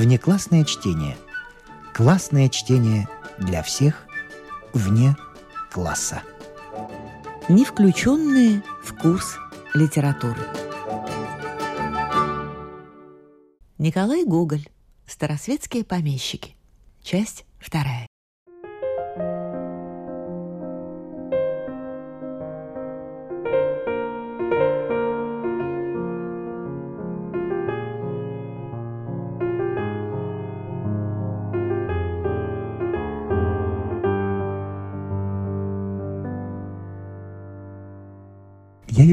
Внеклассное чтение. Классное чтение для всех вне класса. Не включенные в курс литературы. Николай Гоголь. Старосветские помещики. Часть вторая.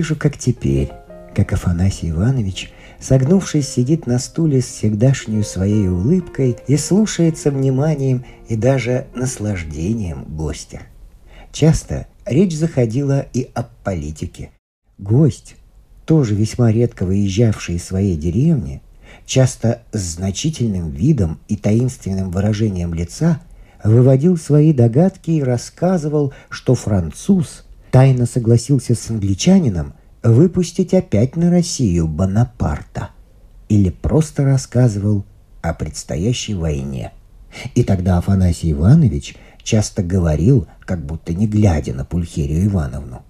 Вижу, как теперь, как Афанасий Иванович, согнувшись, сидит на стуле с всегдашней своей улыбкой и слушается вниманием и даже наслаждением гостя. Часто речь заходила и о политике. Гость, тоже весьма редко выезжавший из своей деревни, часто с значительным видом и таинственным выражением лица, выводил свои догадки и рассказывал, что француз тайно согласился с англичанином выпустить опять на Россию Бонапарта или просто рассказывал о предстоящей войне. И тогда Афанасий Иванович часто говорил, как будто не глядя на Пульхерию Ивановну.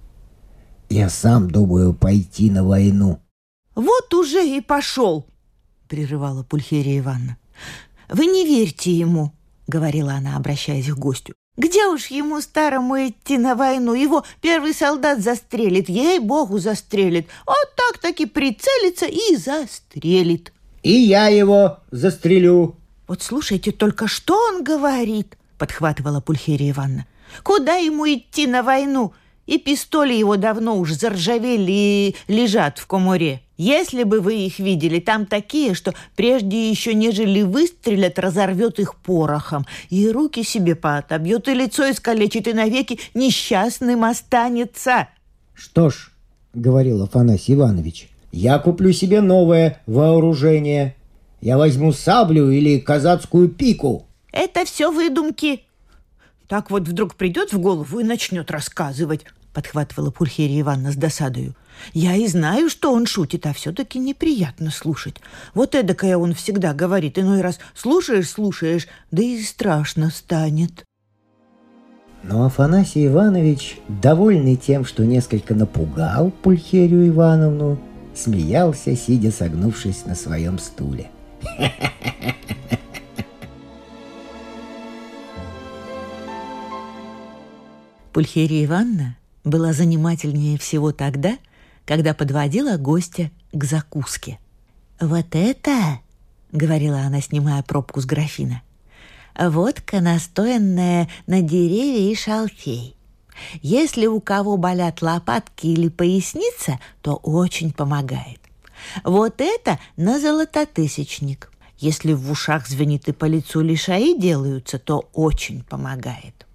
«Я сам думаю пойти на войну». «Вот уже и пошел!» — прерывала Пульхерия Ивановна. «Вы не верьте ему!» — говорила она, обращаясь к гостю. Где уж ему старому идти на войну? Его первый солдат застрелит, ей-богу, застрелит. Вот так-таки прицелится и застрелит. И я его застрелю. Вот слушайте только, что он говорит, подхватывала Пульхерия Ивановна. Куда ему идти на войну? И пистоли его давно уж заржавели и лежат в коморе. Если бы вы их видели, там такие, что прежде еще нежели выстрелят, разорвет их порохом. И руки себе поотобьет, и лицо искалечит, и навеки несчастным останется. Что ж, говорил Афанасий Иванович, я куплю себе новое вооружение. Я возьму саблю или казацкую пику. Это все выдумки. Так вот вдруг придет в голову и начнет рассказывать подхватывала Пульхерия Ивановна с досадою. «Я и знаю, что он шутит, а все-таки неприятно слушать. Вот эдакое он всегда говорит. Иной раз слушаешь, слушаешь, да и страшно станет». Но Афанасий Иванович, довольный тем, что несколько напугал Пульхерию Ивановну, смеялся, сидя согнувшись на своем стуле. Пульхерия Ивановна была занимательнее всего тогда, когда подводила гостя к закуске. «Вот это!» — говорила она, снимая пробку с графина. «Водка, настоянная на дереве и шалфей. Если у кого болят лопатки или поясница, то очень помогает. Вот это на золототысячник. Если в ушах звенит и по лицу лишаи делаются, то очень помогает.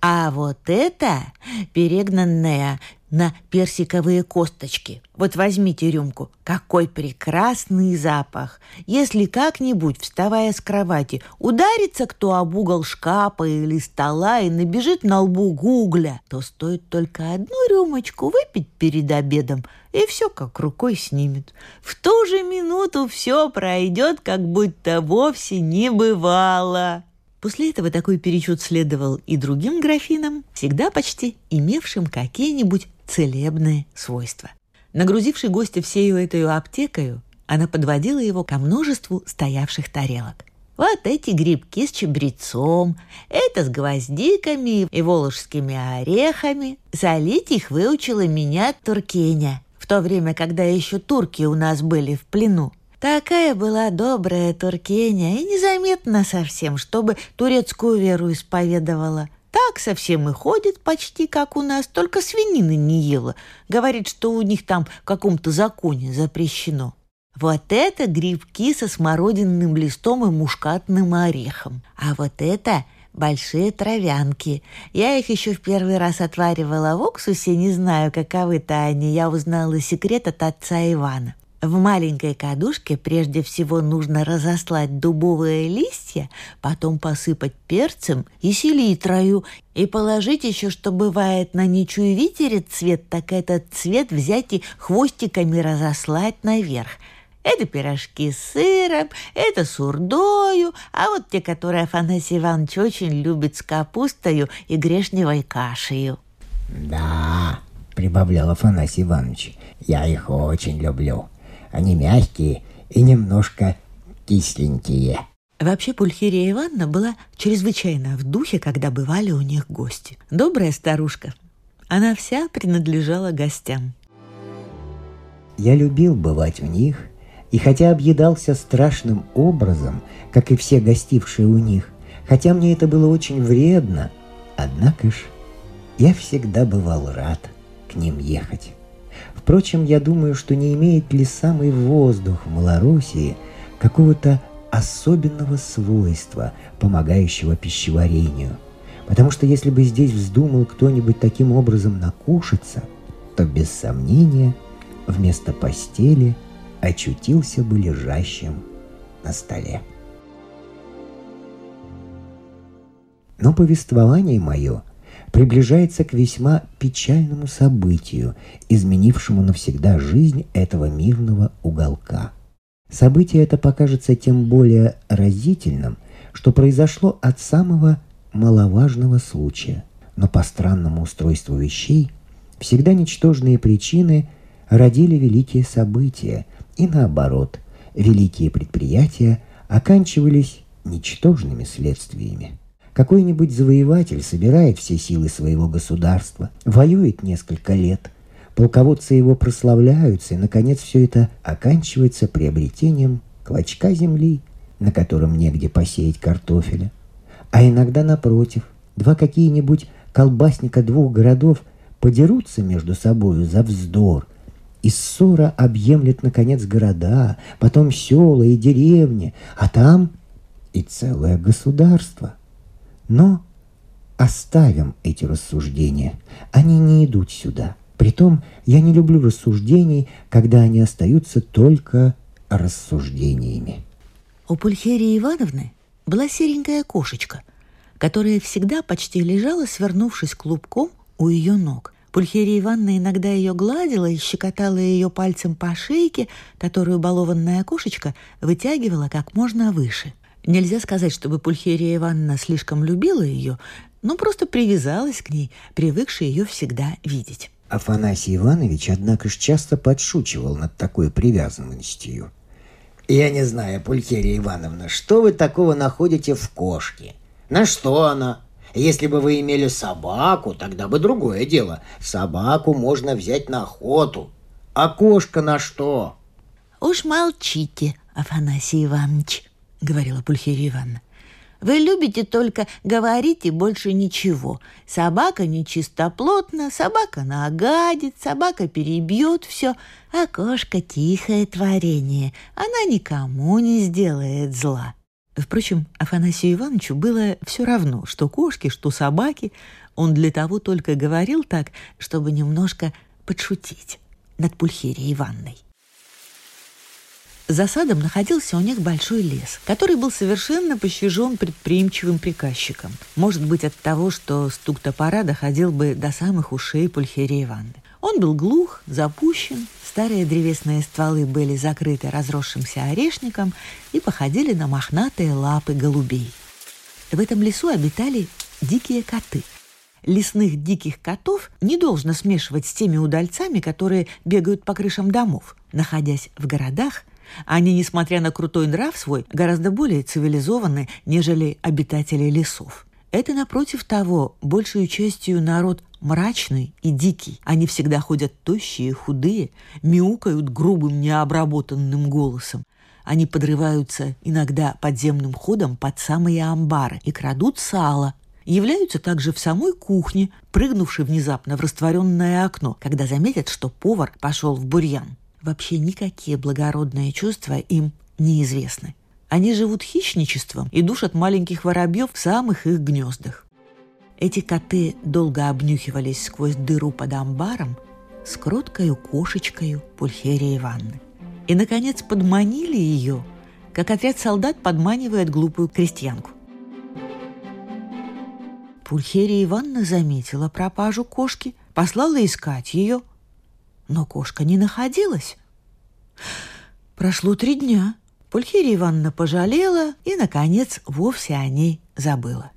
А вот это перегнанная на персиковые косточки. Вот возьмите рюмку. Какой прекрасный запах! Если как-нибудь, вставая с кровати, ударится кто об угол шкафа или стола и набежит на лбу гугля, то стоит только одну рюмочку выпить перед обедом, и все как рукой снимет. В ту же минуту все пройдет, как будто вовсе не бывало. После этого такой перечет следовал и другим графинам, всегда почти имевшим какие-нибудь целебные свойства. Нагрузивший гостя всею этой аптекою, она подводила его ко множеству стоявших тарелок. Вот эти грибки с чабрецом, это с гвоздиками и волжскими орехами. Солить их выучила меня Туркеня, в то время, когда еще турки у нас были в плену. Такая была добрая Туркеня и незаметно совсем, чтобы турецкую веру исповедовала. Так совсем и ходит почти как у нас, только свинины не ела. Говорит, что у них там в каком-то законе запрещено. Вот это грибки со смородинным листом и мушкатным орехом. А вот это большие травянки. Я их еще в первый раз отваривала в уксусе, не знаю, каковы-то они. Я узнала секрет от отца Ивана. В маленькой кадушке прежде всего нужно разослать дубовые листья, потом посыпать перцем и селитрою, и положить еще, что бывает на ничью ветере цвет, так этот цвет взять и хвостиками разослать наверх. Это пирожки с сыром, это с урдою, а вот те, которые Афанасий Иванович очень любит с капустою и грешневой кашею. Да, прибавлял Афанасий Иванович, я их очень люблю. Они мягкие и немножко кисленькие. Вообще Пульхерия Ивановна была чрезвычайно в духе, когда бывали у них гости. Добрая старушка. Она вся принадлежала гостям. Я любил бывать у них, и хотя объедался страшным образом, как и все гостившие у них, хотя мне это было очень вредно, однако ж я всегда бывал рад к ним ехать. Впрочем, я думаю, что не имеет ли самый воздух в Малороссии какого-то особенного свойства, помогающего пищеварению. Потому что если бы здесь вздумал кто-нибудь таким образом накушаться, то без сомнения вместо постели очутился бы лежащим на столе. Но повествование мое приближается к весьма печальному событию, изменившему навсегда жизнь этого мирного уголка – Событие это покажется тем более разительным, что произошло от самого маловажного случая. Но по странному устройству вещей всегда ничтожные причины родили великие события, и наоборот, великие предприятия оканчивались ничтожными следствиями. Какой-нибудь завоеватель собирает все силы своего государства, воюет несколько лет – Полководцы его прославляются, и, наконец, все это оканчивается приобретением клочка земли, на котором негде посеять картофеля. А иногда, напротив, два какие-нибудь колбасника двух городов подерутся между собою за вздор, и ссора объемлет, наконец, города, потом села и деревни, а там и целое государство. Но оставим эти рассуждения, они не идут сюда – Притом я не люблю рассуждений, когда они остаются только рассуждениями. У Пульхерии Ивановны была серенькая кошечка, которая всегда почти лежала, свернувшись клубком у ее ног. Пульхерия Ивановна иногда ее гладила и щекотала ее пальцем по шейке, которую балованная кошечка вытягивала как можно выше. Нельзя сказать, чтобы Пульхерия Ивановна слишком любила ее, но просто привязалась к ней, привыкшая ее всегда видеть. Афанасий Иванович, однако ж часто подшучивал над такой привязанностью. «Я не знаю, Пулькерия Ивановна, что вы такого находите в кошке? На что она? Если бы вы имели собаку, тогда бы другое дело. Собаку можно взять на охоту. А кошка на что?» «Уж молчите, Афанасий Иванович», — говорила Пульхерия Ивановна. Вы любите только говорить и больше ничего. Собака нечистоплотна, собака нагадит, собака перебьет все, а кошка тихое творение. Она никому не сделает зла. Впрочем, Афанасию Ивановичу было все равно, что кошки, что собаки. Он для того только говорил так, чтобы немножко подшутить над Пульхерией Ивановной. За садом находился у них большой лес, который был совершенно пощажен предприимчивым приказчиком. Может быть, от того, что стук топора доходил бы до самых ушей Пульхерии Ивановны. Он был глух, запущен, старые древесные стволы были закрыты разросшимся орешником и походили на мохнатые лапы голубей. В этом лесу обитали дикие коты. Лесных диких котов не должно смешивать с теми удальцами, которые бегают по крышам домов. Находясь в городах, они, несмотря на крутой нрав свой, гораздо более цивилизованы, нежели обитатели лесов. Это, напротив того, большую частью народ мрачный и дикий. Они всегда ходят тощие и худые, мяукают грубым необработанным голосом. Они подрываются иногда подземным ходом под самые амбары и крадут сало. Являются также в самой кухне, прыгнувши внезапно в растворенное окно, когда заметят, что повар пошел в бурьян вообще никакие благородные чувства им неизвестны. Они живут хищничеством и душат маленьких воробьев в самых их гнездах. Эти коты долго обнюхивались сквозь дыру под амбаром с кроткою кошечкою Пульхерии Ивановны. И, наконец, подманили ее, как отряд солдат подманивает глупую крестьянку. Пульхерия Ивановна заметила пропажу кошки, послала искать ее – но кошка не находилась. Прошло три дня. Пульхерия Ивановна пожалела и, наконец, вовсе о ней забыла.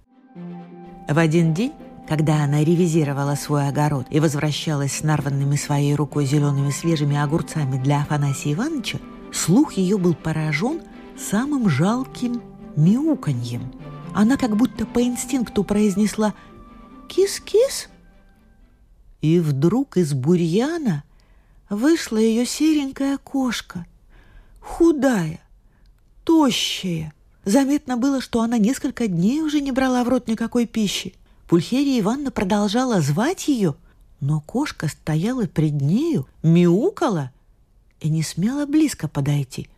В один день, когда она ревизировала свой огород и возвращалась с нарванными своей рукой зелеными свежими огурцами для Афанасия Ивановича, слух ее был поражен самым жалким мяуканьем. Она как будто по инстинкту произнесла «Кис-кис!» И вдруг из бурьяна вышла ее серенькая кошка, худая, тощая. Заметно было, что она несколько дней уже не брала в рот никакой пищи. Пульхерия Ивановна продолжала звать ее, но кошка стояла пред нею, мяукала и не смела близко подойти.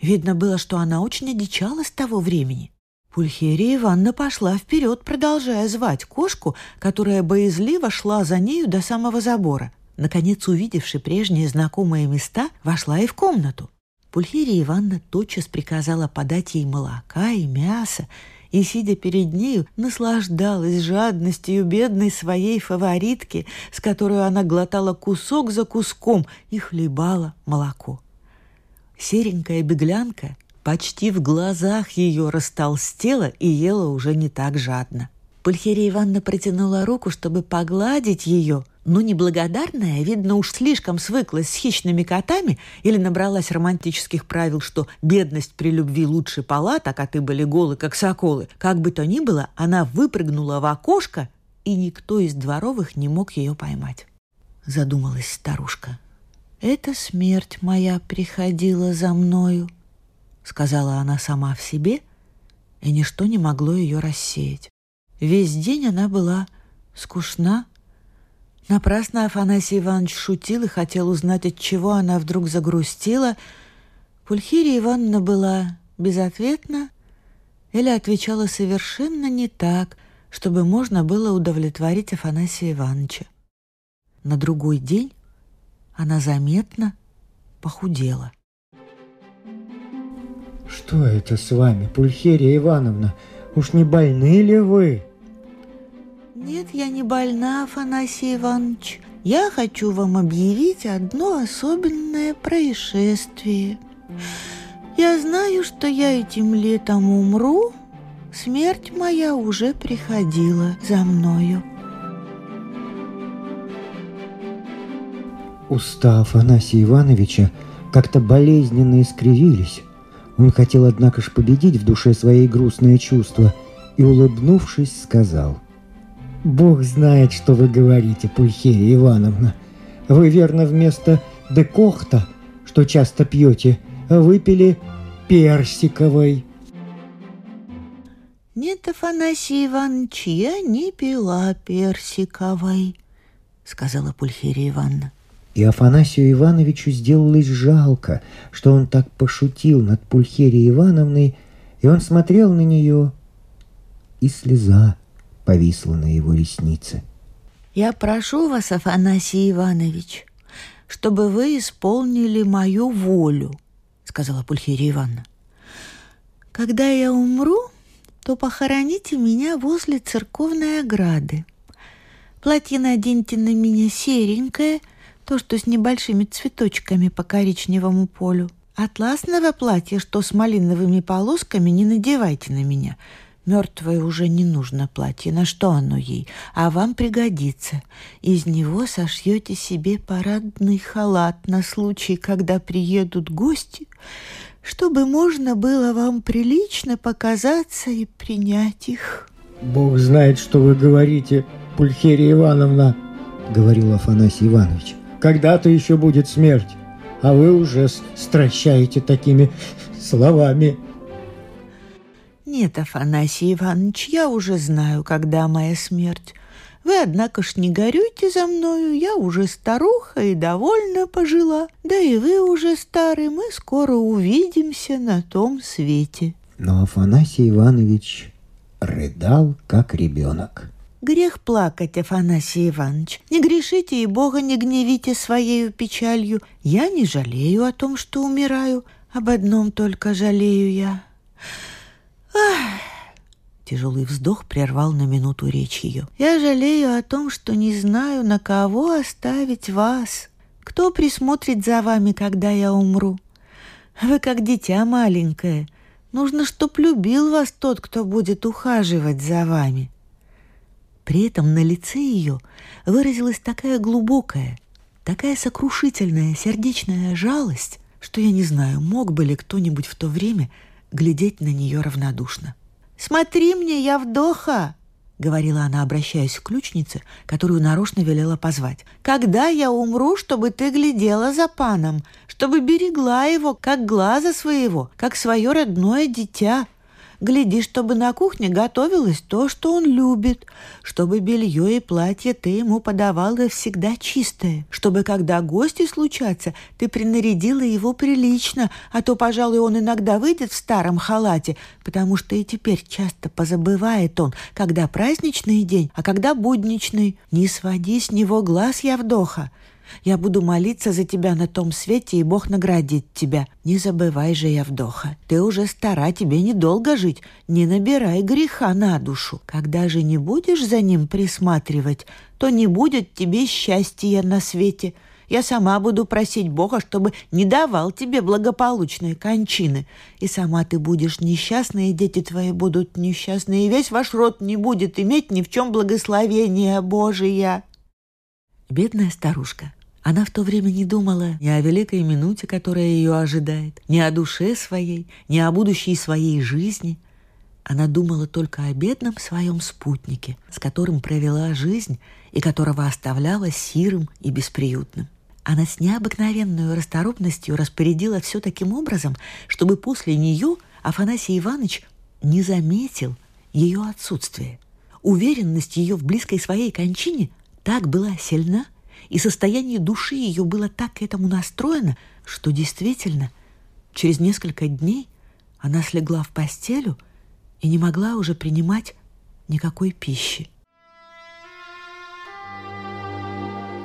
Видно было, что она очень одичала с того времени. Пульхерия Ивановна пошла вперед, продолжая звать кошку, которая боязливо шла за нею до самого забора. Наконец, увидевши прежние знакомые места, вошла и в комнату. Пульхерия Ивановна тотчас приказала подать ей молока и мясо, и, сидя перед нею, наслаждалась жадностью бедной своей фаворитки, с которой она глотала кусок за куском и хлебала молоко. Серенькая беглянка почти в глазах ее растолстела и ела уже не так жадно. Пульхерия Ивановна протянула руку, чтобы погладить ее, но неблагодарная, видно, уж слишком свыклась с хищными котами или набралась романтических правил, что бедность при любви лучше палат, а коты были голы, как соколы. Как бы то ни было, она выпрыгнула в окошко, и никто из дворовых не мог ее поймать. Задумалась старушка. «Это смерть моя приходила за мною», — сказала она сама в себе, и ничто не могло ее рассеять. Весь день она была скучна. Напрасно Афанасий Иванович шутил и хотел узнать, от чего она вдруг загрустила. Пульхирия Ивановна была безответна или отвечала совершенно не так, чтобы можно было удовлетворить Афанасия Ивановича. На другой день она заметно похудела. «Что это с вами, Пульхерия Ивановна?» Уж не больны ли вы? Нет, я не больна, Афанасий Иванович. Я хочу вам объявить одно особенное происшествие. Я знаю, что я этим летом умру. Смерть моя уже приходила за мною. Уста Афанасия Ивановича как-то болезненно искривились. Он хотел, однако ж, победить в душе свои грустные чувства и, улыбнувшись, сказал. «Бог знает, что вы говорите, Пульхерия Ивановна. Вы, верно, вместо декохта, что часто пьете, выпили персиковой». «Нет, Афанасий Иванович, я не пила персиковой», — сказала Пульхерия Ивановна. И Афанасию Ивановичу сделалось жалко, что он так пошутил над Пульхерией Ивановной, и он смотрел на нее, и слеза повисла на его реснице. «Я прошу вас, Афанасий Иванович, чтобы вы исполнили мою волю», — сказала Пульхерия Ивановна. «Когда я умру, то похороните меня возле церковной ограды. Платье наденьте на меня серенькое — то, что с небольшими цветочками по коричневому полю. Атласного платья, что с малиновыми полосками, не надевайте на меня. Мертвое уже не нужно платье, на что оно ей, а вам пригодится. Из него сошьете себе парадный халат на случай, когда приедут гости, чтобы можно было вам прилично показаться и принять их. «Бог знает, что вы говорите, Пульхерия Ивановна», — говорил Афанасий Иванович когда-то еще будет смерть, а вы уже стращаете такими словами. Нет, Афанасий Иванович, я уже знаю, когда моя смерть. Вы, однако ж, не горюйте за мною, я уже старуха и довольно пожила. Да и вы уже старый, мы скоро увидимся на том свете. Но Афанасий Иванович рыдал, как ребенок. Грех плакать, Афанасий Иванович. Не грешите и Бога не гневите своею печалью. Я не жалею о том, что умираю. Об одном только жалею я. Тяжелый вздох прервал на минуту речь ее. «Я жалею о том, что не знаю, на кого оставить вас. Кто присмотрит за вами, когда я умру? Вы как дитя маленькое. Нужно, чтоб любил вас тот, кто будет ухаживать за вами». При этом на лице ее выразилась такая глубокая, такая сокрушительная сердечная жалость, что я не знаю, мог бы ли кто-нибудь в то время глядеть на нее равнодушно. «Смотри мне, я вдоха!» — говорила она, обращаясь к ключнице, которую нарочно велела позвать. «Когда я умру, чтобы ты глядела за паном, чтобы берегла его, как глаза своего, как свое родное дитя, Гляди, чтобы на кухне готовилось то, что он любит, чтобы белье и платье ты ему подавала всегда чистое, чтобы, когда гости случатся, ты принарядила его прилично, а то, пожалуй, он иногда выйдет в старом халате, потому что и теперь часто позабывает он, когда праздничный день, а когда будничный. Не своди с него глаз, Явдоха. Я буду молиться за тебя на том свете, и Бог наградит тебя. Не забывай же, Явдоха, ты уже стара, тебе недолго жить. Не набирай греха на душу. Когда же не будешь за ним присматривать, то не будет тебе счастья на свете. Я сама буду просить Бога, чтобы не давал тебе благополучной кончины. И сама ты будешь несчастна, и дети твои будут несчастны, и весь ваш род не будет иметь ни в чем благословения Божия». Бедная старушка она в то время не думала ни о великой минуте, которая ее ожидает, ни о душе своей, ни о будущей своей жизни. Она думала только о бедном своем спутнике, с которым провела жизнь и которого оставляла сирым и бесприютным. Она с необыкновенной расторопностью распорядила все таким образом, чтобы после нее Афанасий Иванович не заметил ее отсутствия. Уверенность ее в близкой своей кончине так была сильна, и состояние души ее было так к этому настроено, что действительно через несколько дней она слегла в постелю и не могла уже принимать никакой пищи.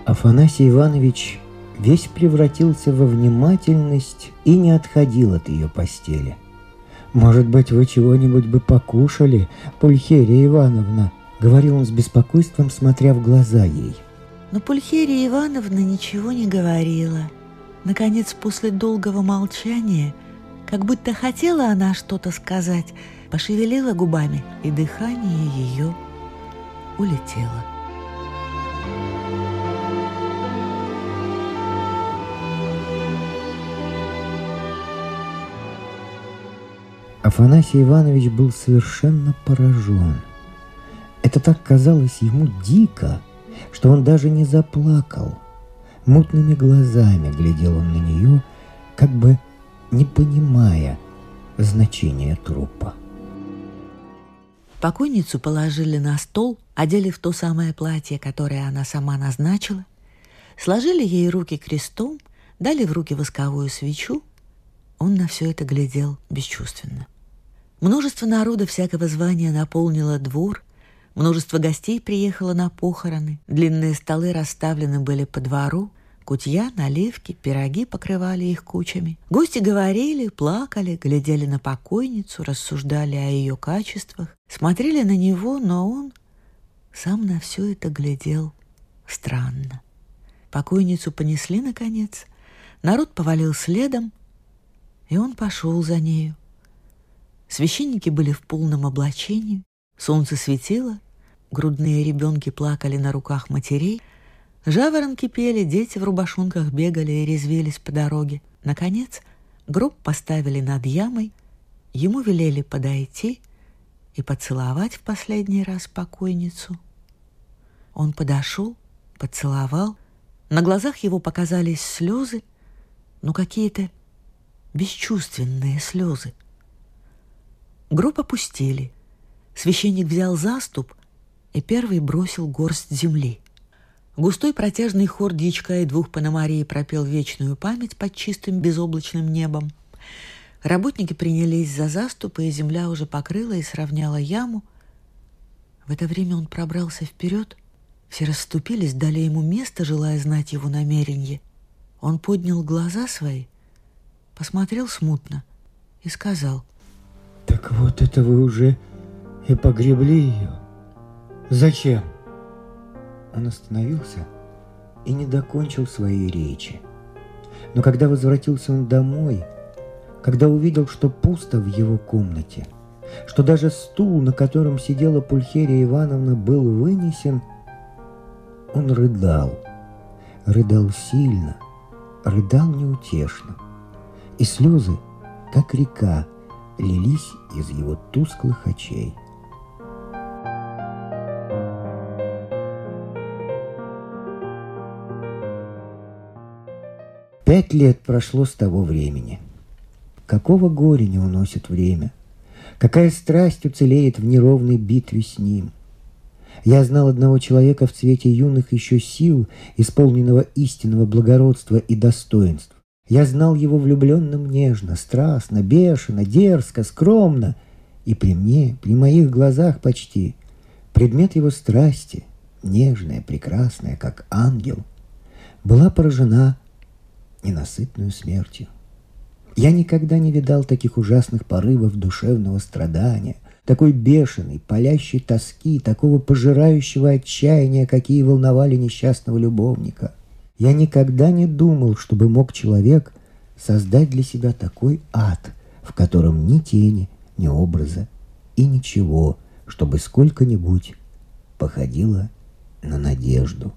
Афанасий Иванович весь превратился во внимательность и не отходил от ее постели. «Может быть, вы чего-нибудь бы покушали, Пульхерия Ивановна?» — говорил он с беспокойством, смотря в глаза ей — но Пульхерия Ивановна ничего не говорила. Наконец, после долгого молчания, как будто хотела она что-то сказать, пошевелила губами, и дыхание ее улетело. Афанасий Иванович был совершенно поражен. Это так казалось ему дико, что он даже не заплакал. Мутными глазами глядел он на нее, как бы не понимая значения трупа. Покойницу положили на стол, одели в то самое платье, которое она сама назначила, сложили ей руки крестом, дали в руки восковую свечу. Он на все это глядел бесчувственно. Множество народа всякого звания наполнило двор, Множество гостей приехало на похороны. Длинные столы расставлены были по двору. Кутья, наливки, пироги покрывали их кучами. Гости говорили, плакали, глядели на покойницу, рассуждали о ее качествах, смотрели на него, но он сам на все это глядел странно. Покойницу понесли, наконец. Народ повалил следом, и он пошел за нею. Священники были в полном облачении, Солнце светило, грудные ребенки плакали на руках матерей, жаворонки пели, дети в рубашонках бегали и резвились по дороге. Наконец, гроб поставили над ямой, ему велели подойти и поцеловать в последний раз покойницу. Он подошел, поцеловал, на глазах его показались слезы, но какие-то бесчувственные слезы. Гроб опустили — Священник взял заступ и первый бросил горсть земли. Густой протяжный хор дьячка и двух паномарий пропел вечную память под чистым безоблачным небом. Работники принялись за заступы, и земля уже покрыла и сравняла яму. В это время он пробрался вперед. Все расступились, дали ему место, желая знать его намерение. Он поднял глаза свои, посмотрел смутно и сказал. «Так вот это вы уже и погребли ее. Зачем? Он остановился и не докончил своей речи. Но когда возвратился он домой, когда увидел, что пусто в его комнате, что даже стул, на котором сидела Пульхерия Ивановна, был вынесен, он рыдал, рыдал сильно, рыдал неутешно, и слезы, как река, лились из его тусклых очей. Пять лет прошло с того времени. Какого горя не уносит время? Какая страсть уцелеет в неровной битве с ним? Я знал одного человека в цвете юных еще сил, исполненного истинного благородства и достоинств. Я знал его влюбленным нежно, страстно, бешено, дерзко, скромно. И при мне, при моих глазах почти, предмет его страсти, нежная, прекрасная, как ангел, была поражена ненасытную смертью. Я никогда не видал таких ужасных порывов душевного страдания, такой бешеной, палящей тоски, такого пожирающего отчаяния, какие волновали несчастного любовника – я никогда не думал, чтобы мог человек создать для себя такой ад, в котором ни тени, ни образа и ничего, чтобы сколько-нибудь походило на надежду.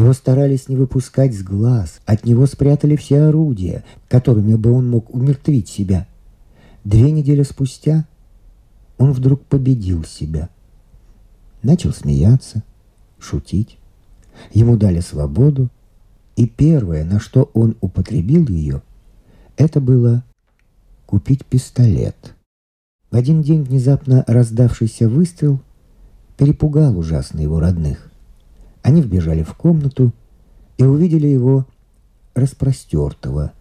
Его старались не выпускать с глаз, от него спрятали все орудия, которыми бы он мог умертвить себя. Две недели спустя он вдруг победил себя. Начал смеяться, шутить. Ему дали свободу, и первое, на что он употребил ее, это было купить пистолет. В один день внезапно раздавшийся выстрел перепугал ужасно его родных. Они вбежали в комнату и увидели его распростертого.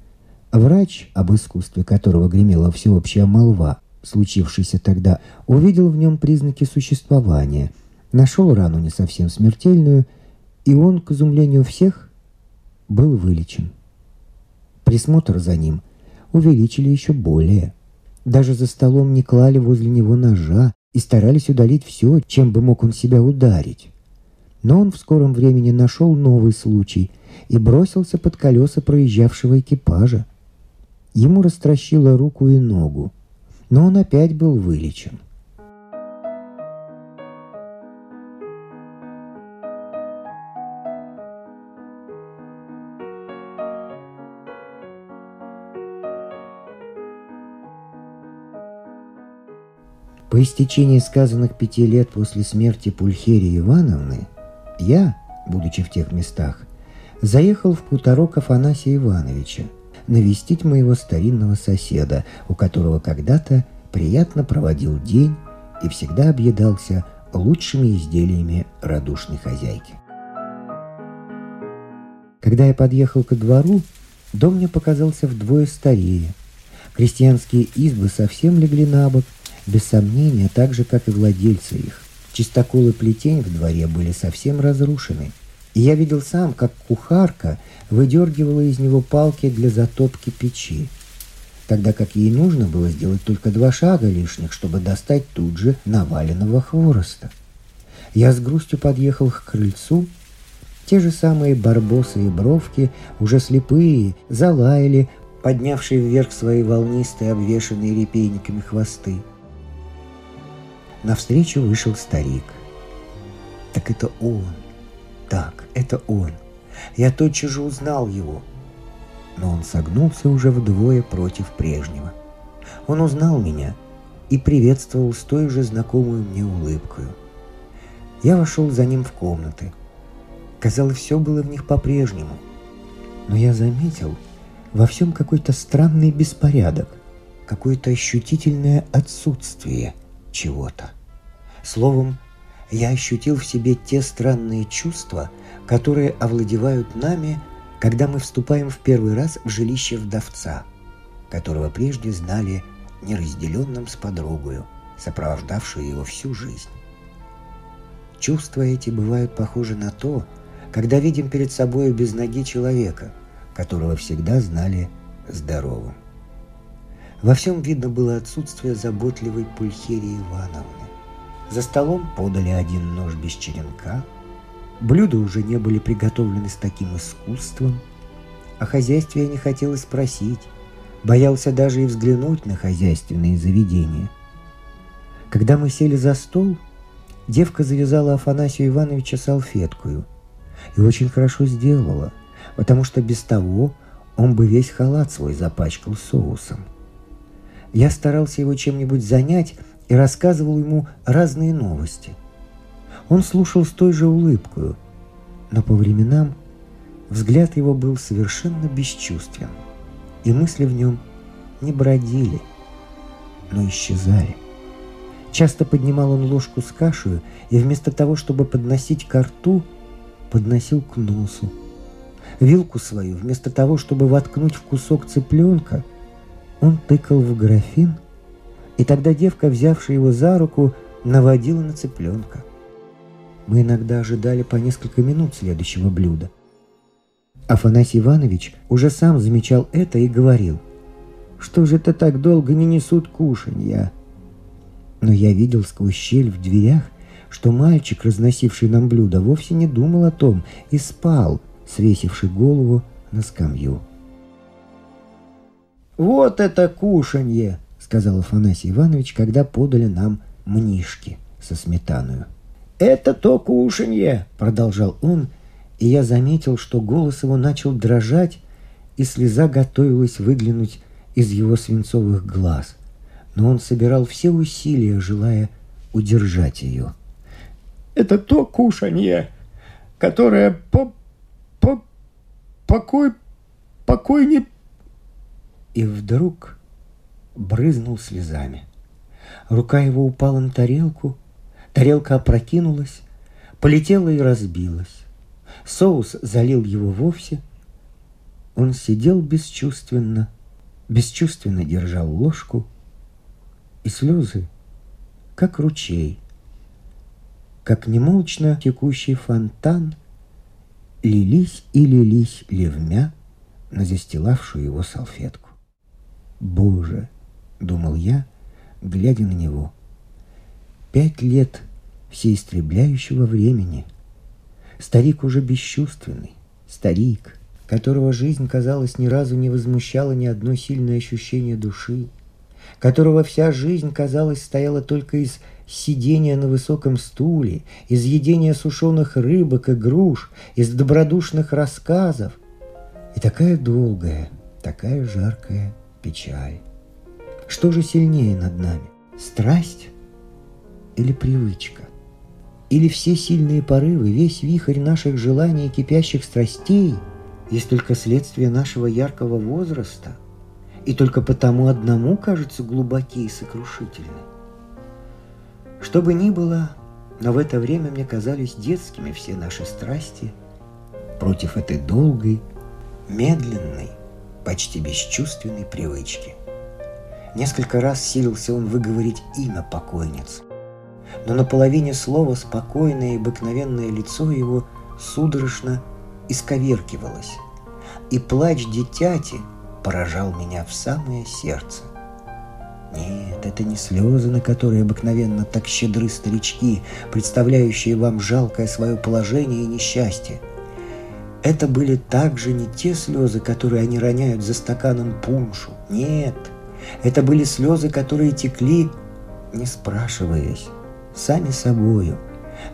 Врач, об искусстве которого гремела всеобщая молва, случившийся тогда, увидел в нем признаки существования, нашел рану не совсем смертельную, и он, к изумлению всех, был вылечен. Присмотр за ним увеличили еще более. Даже за столом не клали возле него ножа и старались удалить все, чем бы мог он себя ударить. Но он в скором времени нашел новый случай и бросился под колеса проезжавшего экипажа. Ему растращило руку и ногу, но он опять был вылечен. По истечении сказанных пяти лет после смерти Пульхерии Ивановны, я, будучи в тех местах, заехал в хуторок Афанасия Ивановича навестить моего старинного соседа, у которого когда-то приятно проводил день и всегда объедался лучшими изделиями радушной хозяйки. Когда я подъехал ко двору, дом мне показался вдвое старее. Крестьянские избы совсем легли на бок – без сомнения, так же, как и владельцы их. Чистокол и плетень в дворе были совсем разрушены. И я видел сам, как кухарка выдергивала из него палки для затопки печи, тогда как ей нужно было сделать только два шага лишних, чтобы достать тут же наваленного хвороста. Я с грустью подъехал к крыльцу. Те же самые барбосы и бровки, уже слепые, залаяли, поднявшие вверх свои волнистые, обвешанные репейниками хвосты. Навстречу вышел старик. Так это он. Так, это он. Я тотчас же узнал его. Но он согнулся уже вдвое против прежнего. Он узнал меня и приветствовал с той же знакомой мне улыбкой. Я вошел за ним в комнаты. Казалось, все было в них по-прежнему. Но я заметил во всем какой-то странный беспорядок, какое-то ощутительное отсутствие – чего-то. Словом, я ощутил в себе те странные чувства, которые овладевают нами, когда мы вступаем в первый раз в жилище вдовца, которого прежде знали неразделенным с подругою, сопровождавшую его всю жизнь. Чувства эти бывают похожи на то, когда видим перед собой без ноги человека, которого всегда знали здоровым. Во всем видно было отсутствие заботливой Пульхерии Ивановны. За столом подали один нож без черенка. Блюда уже не были приготовлены с таким искусством. О хозяйстве я не хотела спросить. боялся даже и взглянуть на хозяйственные заведения. Когда мы сели за стол, девка завязала Афанасию Ивановича салфеткую и очень хорошо сделала, потому что без того он бы весь халат свой запачкал соусом. Я старался его чем-нибудь занять и рассказывал ему разные новости. Он слушал с той же улыбкой, но по временам взгляд его был совершенно бесчувствен, и мысли в нем не бродили, но исчезали. Часто поднимал он ложку с кашей и вместо того, чтобы подносить ко рту, подносил к носу. Вилку свою, вместо того, чтобы воткнуть в кусок цыпленка, он тыкал в графин, и тогда девка, взявшая его за руку, наводила на цыпленка. Мы иногда ожидали по несколько минут следующего блюда. Афанасий Иванович уже сам замечал это и говорил, «Что же это так долго не несут кушанья?» Но я видел сквозь щель в дверях, что мальчик, разносивший нам блюдо, вовсе не думал о том и спал, свесивший голову на скамью. «Вот это кушанье!» — сказал Афанасий Иванович, когда подали нам мнишки со сметаною. «Это то кушанье!» — продолжал он, и я заметил, что голос его начал дрожать, и слеза готовилась выглянуть из его свинцовых глаз. Но он собирал все усилия, желая удержать ее. «Это то кушанье, которое по... по... покой... покой не...» И вдруг брызнул слезами. Рука его упала на тарелку, тарелка опрокинулась, полетела и разбилась. Соус залил его вовсе. Он сидел бесчувственно, бесчувственно держал ложку, и слезы, как ручей, как немолчно текущий фонтан, лились и лились ливмя на застилавшую его салфетку. «Боже!» — думал я, глядя на него. «Пять лет всеистребляющего времени — Старик уже бесчувственный. Старик, которого жизнь, казалось, ни разу не возмущала ни одно сильное ощущение души, которого вся жизнь, казалось, стояла только из сидения на высоком стуле, из едения сушеных рыбок и груш, из добродушных рассказов. И такая долгая, такая жаркая печаль. Что же сильнее над нами? Страсть или привычка? Или все сильные порывы, весь вихрь наших желаний и кипящих страстей есть только следствие нашего яркого возраста, и только потому одному кажутся глубокие и сокрушительны. Что бы ни было, но в это время мне казались детскими все наши страсти против этой долгой, медленной, почти бесчувственной привычки. Несколько раз силился он выговорить имя покойницы, но на половине слова спокойное и обыкновенное лицо его судорожно исковеркивалось, и плач дитяти поражал меня в самое сердце. Нет, это не слезы, на которые обыкновенно так щедры старички, представляющие вам жалкое свое положение и несчастье. Это были также не те слезы, которые они роняют за стаканом пуншу. Нет, это были слезы, которые текли, не спрашиваясь, сами собою,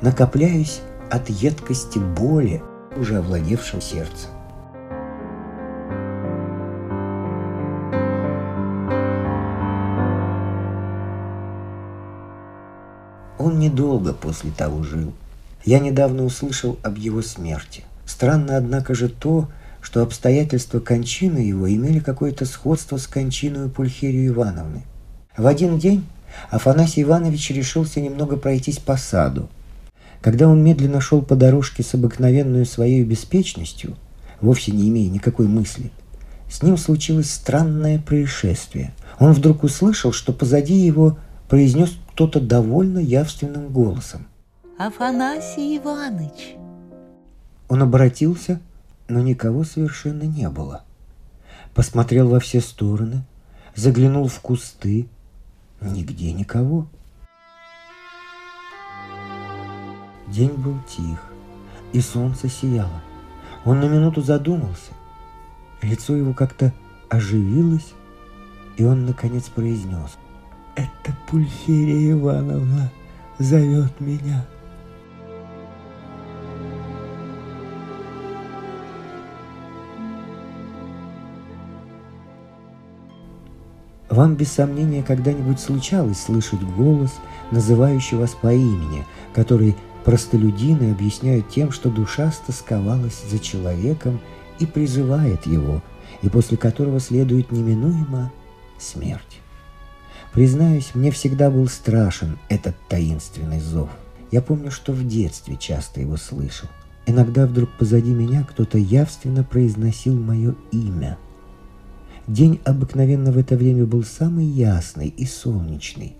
накопляясь от едкости боли, уже овладевшим сердцем. Он недолго после того жил. Я недавно услышал об его смерти. Странно, однако же, то, что обстоятельства кончины его имели какое-то сходство с кончиной Пульхерию Ивановны. В один день Афанасий Иванович решился немного пройтись по саду. Когда он медленно шел по дорожке с обыкновенной своей беспечностью, вовсе не имея никакой мысли, с ним случилось странное происшествие. Он вдруг услышал, что позади его произнес кто-то довольно явственным голосом. «Афанасий Иванович!» Он обратился, но никого совершенно не было. Посмотрел во все стороны, заглянул в кусты, Нигде никого. День был тих, и солнце сияло. Он на минуту задумался. Лицо его как-то оживилось И он, наконец, произнес. «Это Пульхерия Ивановна зовет меня». Вам без сомнения когда-нибудь случалось слышать голос, называющий вас по имени, который простолюдины объясняют тем, что душа стосковалась за человеком и призывает его, и после которого следует неминуемо смерть. Признаюсь, мне всегда был страшен этот таинственный зов. Я помню, что в детстве часто его слышал. Иногда вдруг позади меня кто-то явственно произносил мое имя. День обыкновенно в это время был самый ясный и солнечный.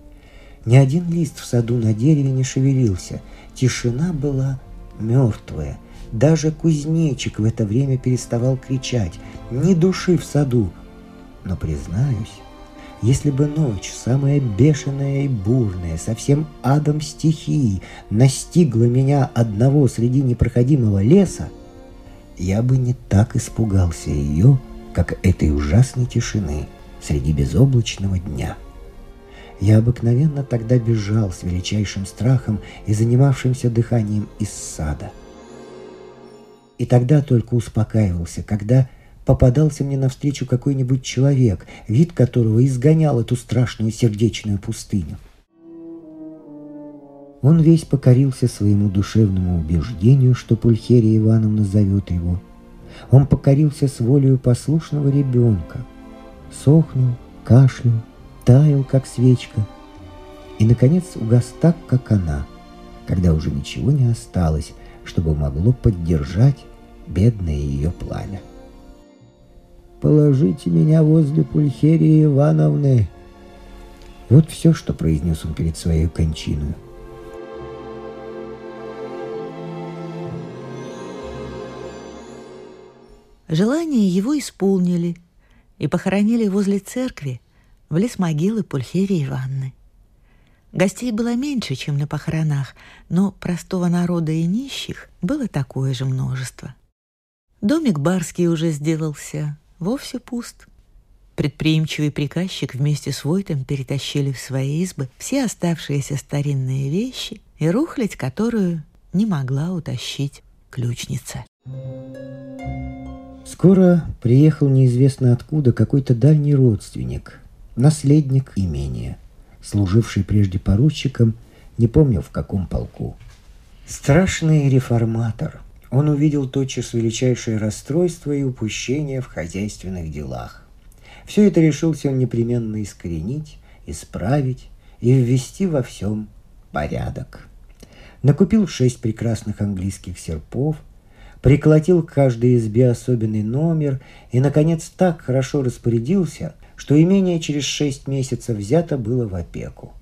Ни один лист в саду на дереве не шевелился. Тишина была мертвая. Даже кузнечик в это время переставал кричать. Ни души в саду. Но, признаюсь, если бы ночь, самая бешеная и бурная, совсем адом стихии, настигла меня одного среди непроходимого леса, я бы не так испугался ее, как этой ужасной тишины среди безоблачного дня. Я обыкновенно тогда бежал с величайшим страхом и занимавшимся дыханием из сада. И тогда только успокаивался, когда попадался мне навстречу какой-нибудь человек, вид которого изгонял эту страшную сердечную пустыню. Он весь покорился своему душевному убеждению, что Пульхерия Ивановна зовет его. Он покорился с волею послушного ребенка. Сохнул, кашлял, таял, как свечка. И, наконец, угас так, как она, когда уже ничего не осталось, чтобы могло поддержать бедное ее пламя. Положите меня возле Пульхерии Ивановны. Вот все, что произнес он перед своей кончиной. Желание его исполнили и похоронили возле церкви в лес могилы Пульхерии Ивановны. Гостей было меньше, чем на похоронах, но простого народа и нищих было такое же множество. Домик барский уже сделался, вовсе пуст. Предприимчивый приказчик вместе с Войтом перетащили в свои избы все оставшиеся старинные вещи и рухлядь, которую не могла утащить ключница. Скоро приехал неизвестно откуда какой-то дальний родственник, наследник имения, служивший прежде поручиком, не помню в каком полку. Страшный реформатор – он увидел тотчас величайшее расстройство и упущение в хозяйственных делах. Все это решился он непременно искоренить, исправить и ввести во всем порядок. Накупил шесть прекрасных английских серпов, приколотил к каждой избе особенный номер и, наконец, так хорошо распорядился, что имение через шесть месяцев взято было в опеку.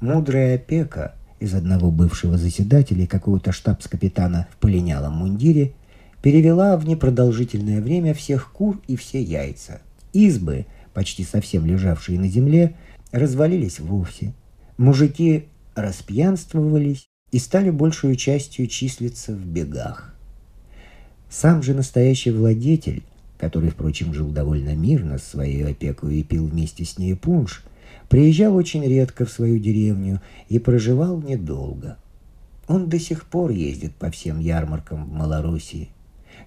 Мудрая опека – из одного бывшего заседателя и какого-то штабс-капитана в полинялом мундире, перевела в непродолжительное время всех кур и все яйца. Избы, почти совсем лежавшие на земле, развалились вовсе. Мужики распьянствовались и стали большую частью числиться в бегах. Сам же настоящий владетель, который, впрочем, жил довольно мирно с своей опекой и пил вместе с ней пунш – Приезжал очень редко в свою деревню и проживал недолго. Он до сих пор ездит по всем ярмаркам в Малороссии,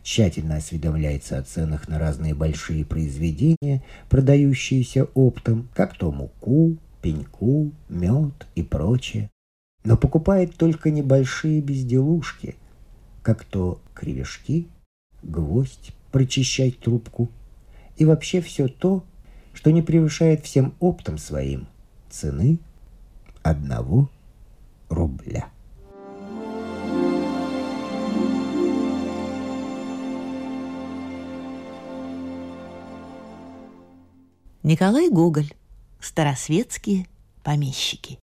тщательно осведомляется о ценах на разные большие произведения, продающиеся оптом, как то муку, пеньку, мед и прочее. Но покупает только небольшие безделушки, как то кривишки, гвоздь, прочищать трубку и вообще все то, что не превышает всем оптом своим цены одного рубля. Николай Гоголь. Старосветские помещики.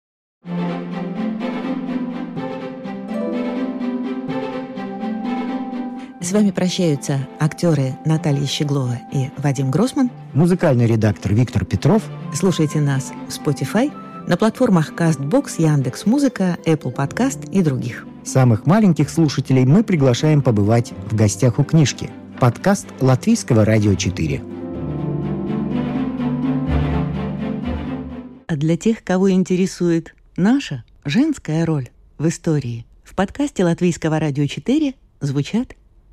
С вами прощаются актеры Наталья Щеглова и Вадим Гросман. Музыкальный редактор Виктор Петров. Слушайте нас в Spotify, на платформах CastBox, Яндекс Музыка, Apple Podcast и других. Самых маленьких слушателей мы приглашаем побывать в гостях у книжки. Подкаст Латвийского радио 4. А для тех, кого интересует наша женская роль в истории, в подкасте Латвийского радио 4 звучат